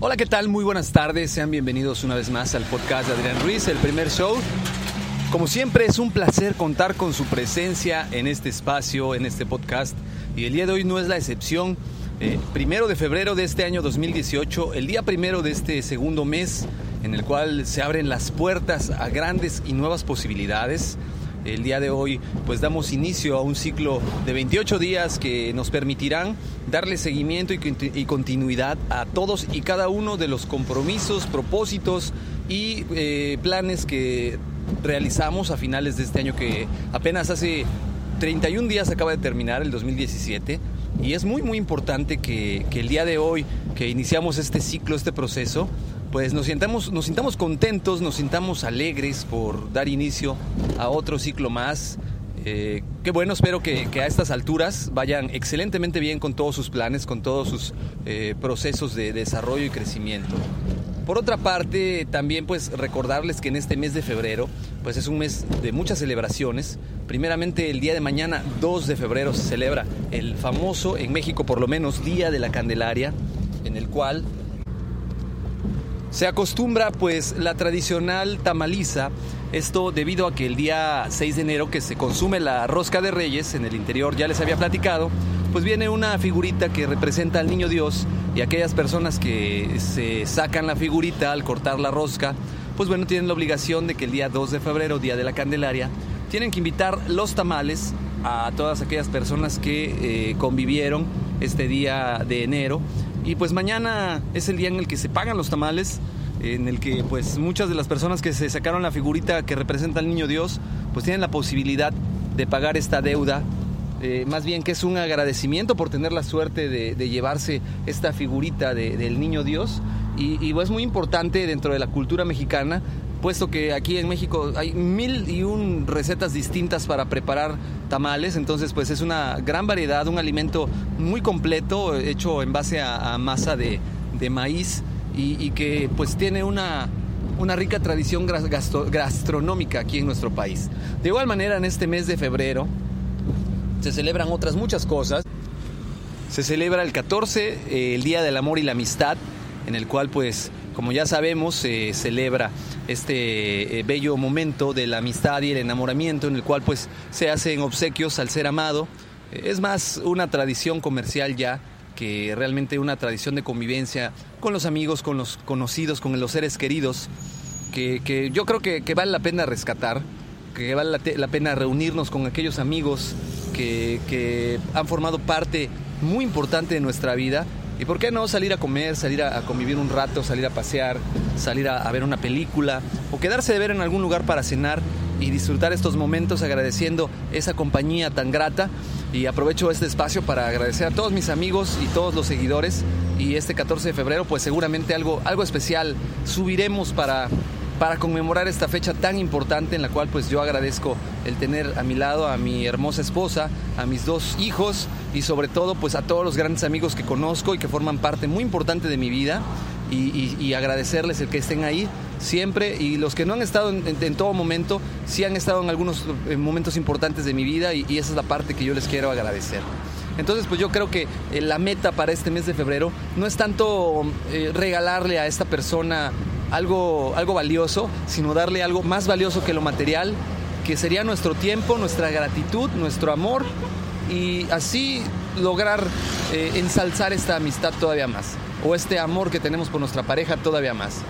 Hola, ¿qué tal? Muy buenas tardes. Sean bienvenidos una vez más al podcast de Adrián Ruiz, el primer show. Como siempre, es un placer contar con su presencia en este espacio, en este podcast. Y el día de hoy no es la excepción. Eh, primero de febrero de este año 2018, el día primero de este segundo mes, en el cual se abren las puertas a grandes y nuevas posibilidades. El día de hoy pues damos inicio a un ciclo de 28 días que nos permitirán darle seguimiento y, continuidad a todos y cada uno de los compromisos, propósitos y eh, planes que realizamos a finales de este año que apenas hace 31 días acaba de terminar el 2017 y es muy muy importante que, que el día de hoy que iniciamos este ciclo, este proceso, pues nos sintamos, nos sintamos contentos, nos sintamos alegres por dar inicio a otro ciclo más. Eh, qué bueno, espero que, a estas alturas vayan excelentemente bien con todos sus planes, con todos sus eh, procesos de desarrollo y crecimiento. Por otra parte, también pues recordarles que en este mes de febrero, pues es un mes de muchas celebraciones. Primeramente el día de mañana, 2 de febrero, se celebra el famoso, en México por lo menos, Día de la Candelaria, en el cual se acostumbra pues la tradicional tamaliza, esto debido a que el día 6 de enero que se consume la rosca de reyes, en el interior ya les había platicado, pues viene una figurita que representa al niño Dios y aquellas personas que se sacan la figurita al cortar la rosca, pues bueno, tienen la obligación de que el día 2 de febrero, día de la Candelaria, tienen que invitar los tamales a todas aquellas personas que eh, convivieron este día de enero y pues mañana es el día en el que se pagan los tamales, en el que pues muchas de las personas que se sacaron la figurita que representa al niño Dios, pues tienen la posibilidad de pagar esta deuda. Eh, más bien que es un agradecimiento por tener la suerte de, llevarse esta figurita del niño Dios. Y, y es muy importante dentro de la cultura mexicana puesto que aquí en México hay mil y un recetas distintas para preparar tamales, entonces pues es una gran variedad, un alimento muy completo, hecho en base a, masa de, maíz y, que pues tiene una, una rica tradición gastronómica aquí en nuestro país. De igual manera en este mes de febrero se celebran otras muchas cosas. Se celebra el 14, eh, el Día del Amor y la Amistad, en el cual pues como ya sabemos, se celebra este eh, bello momento de la amistad y el enamoramiento en el cual pues se hacen obsequios al ser amado. Es más una tradición comercial ya que realmente una tradición de convivencia con los amigos, con los conocidos, con los seres queridos, que, yo creo que, vale la pena rescatar, que vale la, pena reunirnos con aquellos amigos que han formado parte muy importante de nuestra vida ¿Y por qué no salir a comer, salir a, convivir un rato, salir a pasear, salir a, ver una película o quedarse de ver en algún lugar para cenar y disfrutar estos momentos agradeciendo esa compañía tan grata? Y aprovecho este espacio para agradecer a todos mis amigos y todos los seguidores. Y este 14 de febrero, pues seguramente algo, algo especial subiremos para para conmemorar esta fecha tan importante en la cual pues yo agradezco el tener a mi lado a mi hermosa esposa, a mis dos hijos y sobre todo pues a todos los grandes amigos que conozco y que forman parte muy importante de mi vida y, agradecerles el que estén ahí siempre y los que no han estado en, todo momento, sí han estado en algunos eh, momentos importantes de mi vida y, esa es la parte que yo les quiero agradecer. Entonces, pues yo creo que eh, la meta para este mes de febrero no es tanto eh, regalarle a esta persona algo, algo valioso, sino darle algo más valioso que lo material, que sería nuestro tiempo, nuestra gratitud, nuestro amor y así lograr eh, ensalzar esta amistad todavía más o este amor que tenemos por nuestra pareja todavía más.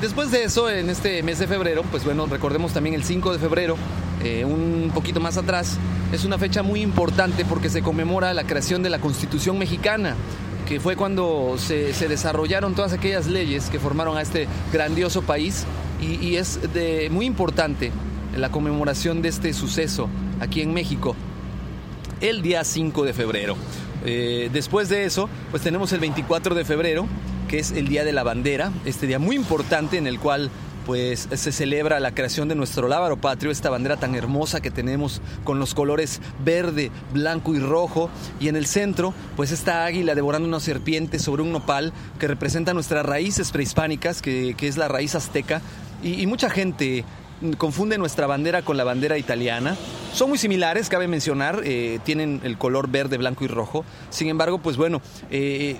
Después de eso, en este mes de febrero, pues bueno, recordemos también el 5 de febrero, eh, un poquito más atrás, es una fecha muy importante porque se conmemora la creación de la Constitución mexicana que fue cuando se, desarrollaron todas aquellas leyes que formaron a este grandioso país y, es muy importante la conmemoración de este suceso aquí en México el día 5 de febrero. Eh, después de eso, pues tenemos el 24 de febrero, que es el Día de la Bandera, este día muy importante en el cual pues se celebra la creación de nuestro lábaro patrio, esta bandera tan hermosa que tenemos con los colores verde, blanco y rojo, y en el centro, pues esta águila devorando una serpiente sobre un nopal que representa nuestras raíces prehispánicas, que, es la raíz azteca, y, mucha gente confunde nuestra bandera con la bandera italiana. Son muy similares, cabe mencionar, eh, tienen el color verde, blanco y rojo. Sin embargo, pues bueno, eh,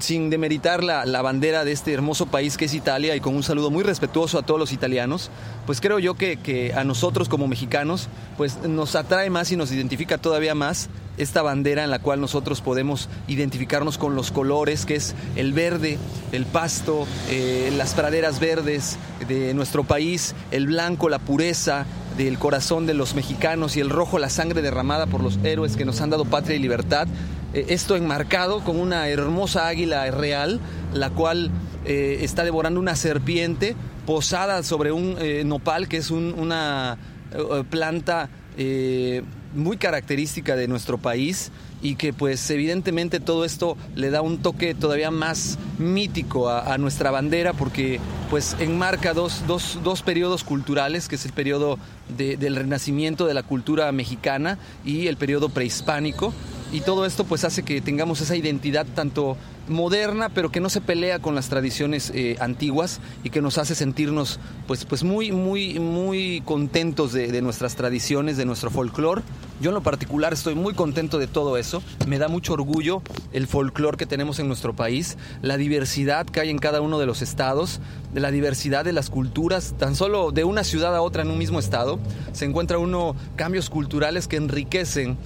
sin demeritar la, la, bandera de este hermoso país que es Italia y con un saludo muy respetuoso a todos los italianos, pues creo yo que, que, a nosotros como mexicanos pues nos atrae más y nos identifica todavía más esta bandera en la cual nosotros podemos identificarnos con los colores, que es el verde, el pasto, eh, las praderas verdes de nuestro país, el blanco, la pureza, del corazón de los mexicanos y el rojo la sangre derramada por los héroes que nos han dado patria y libertad. Eh, esto enmarcado con una hermosa águila real, la cual eh, está devorando una serpiente posada sobre un eh, nopal, que es una planta muy característica de nuestro país y que pues evidentemente todo esto le da un toque todavía más mítico a, nuestra bandera porque pues enmarca dos, dos, dos, periodos culturales, que es el periodo del renacimiento de la cultura mexicana y el periodo prehispánico y todo esto pues hace que tengamos esa identidad tanto moderna pero que no se pelea con las tradiciones eh, antiguas y que nos hace sentirnos pues, pues muy muy muy contentos de, nuestras tradiciones de nuestro folclore. Yo en lo particular estoy muy contento de todo eso. Me da mucho orgullo el folclore que tenemos en nuestro país la diversidad que hay en cada uno de los estados de la diversidad de las culturas. Tan solo de una ciudad a otra en un mismo estado se encuentra uno cambios culturales que enriquecen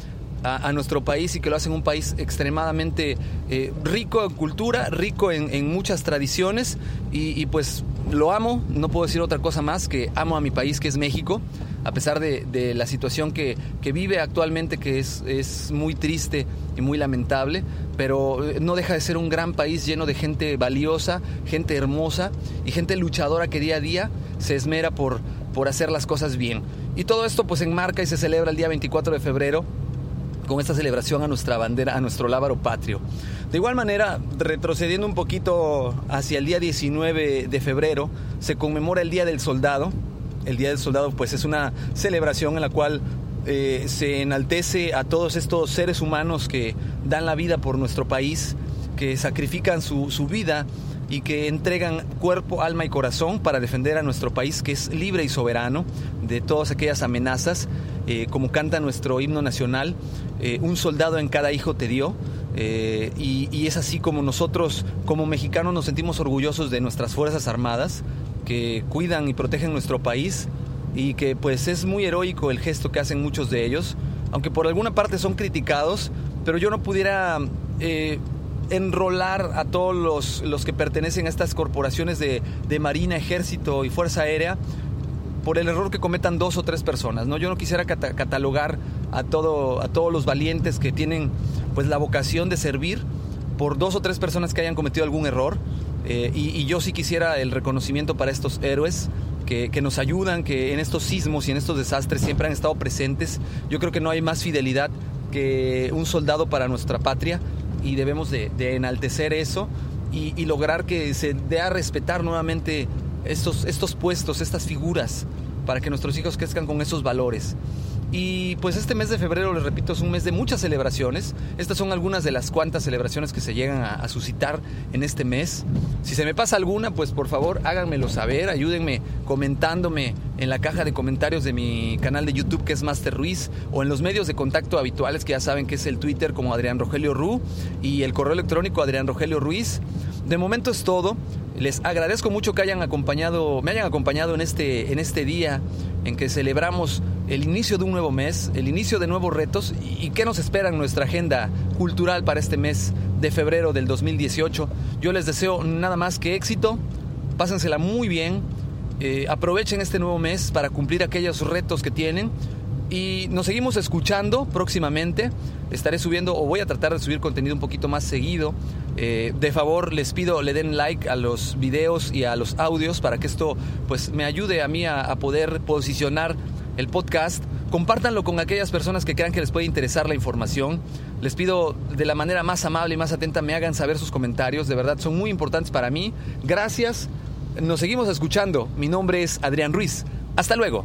a, nuestro país y que lo hacen un país extremadamente eh, rico en cultura, rico en, muchas tradiciones. Y, pues lo amo, no puedo decir otra cosa más que amo a mi país que es México, a pesar de, la situación que, vive actualmente que es, es muy triste y muy lamentable, pero eh, no deja de ser un gran país lleno de gente valiosa, gente hermosa y gente luchadora que día a día se esmera por, por hacer las cosas bien. Y todo esto pues enmarca y se celebra el día 24 de febrero con esta celebración a nuestra bandera, a nuestro lábaro patrio. De igual manera, retrocediendo un poquito hacia el día 19 de febrero, se conmemora el Día del Soldado. El Día del Soldado pues es una celebración en la cual eh, se enaltece a todos estos seres humanos que dan la vida por nuestro país, que sacrifican su, su vida y que entregan cuerpo, alma y corazón para defender a nuestro país que es libre y soberano de todas aquellas amenazas eh, como canta nuestro himno nacional, eh, un soldado en cada hijo te dio. Eh, y, es así como nosotros como mexicanos nos sentimos orgullosos de nuestras Fuerzas Armadas que cuidan y protegen nuestro país y que pues es muy heroico el gesto que hacen muchos de ellos, aunque por alguna parte son criticados, pero yo no pudiera enrolar a todos los, los, que pertenecen a estas corporaciones de, de Marina, Ejército y Fuerza Aérea por el error que cometan dos o tres personas. ¿no? Yo no quisiera catalogar a, todo, a todos los valientes que tienen pues, la vocación de servir por dos o tres personas que hayan cometido algún error. Eh, y, yo sí quisiera el reconocimiento para estos héroes que, nos ayudan, que en estos sismos y en estos desastres siempre han estado presentes. Yo creo que no hay más fidelidad que un soldado para nuestra patria y debemos de, enaltecer eso y, y, lograr que se dé a respetar nuevamente estos, estos puestos, estas figuras, para que nuestros hijos crezcan con esos valores. Y pues este mes de febrero, les repito, es un mes de muchas celebraciones. Estas son algunas de las cuantas celebraciones que se llegan a, suscitar en este mes. Si se me pasa alguna, pues por favor háganmelo saber, ayúdenme comentándome en la caja de comentarios de mi canal de YouTube que es Master Ruiz o en los medios de contacto habituales que ya saben que es el Twitter como Adrián Rogelio Ru y el correo electrónico Adrián Rogelio Ruiz. De momento es todo. Les agradezco mucho que hayan acompañado, me hayan acompañado en este, en este día en que celebramos el inicio de un nuevo mes, el inicio de nuevos retos y, qué nos espera en nuestra agenda cultural para este mes de febrero del 2018. Yo les deseo nada más que éxito, pásensela muy bien, eh, aprovechen este nuevo mes para cumplir aquellos retos que tienen y nos seguimos escuchando próximamente. Estaré subiendo o voy a tratar de subir contenido un poquito más seguido. Eh, de favor les pido le den like a los videos y a los audios para que esto pues me ayude a mí a, poder posicionar el podcast Compártanlo con aquellas personas que crean que les puede interesar la información. Les pido de la manera más amable y más atenta me hagan saber sus comentarios. De verdad, son muy importantes para mí. Gracias. Nos seguimos escuchando. Mi nombre es Adrián Ruiz. Hasta luego.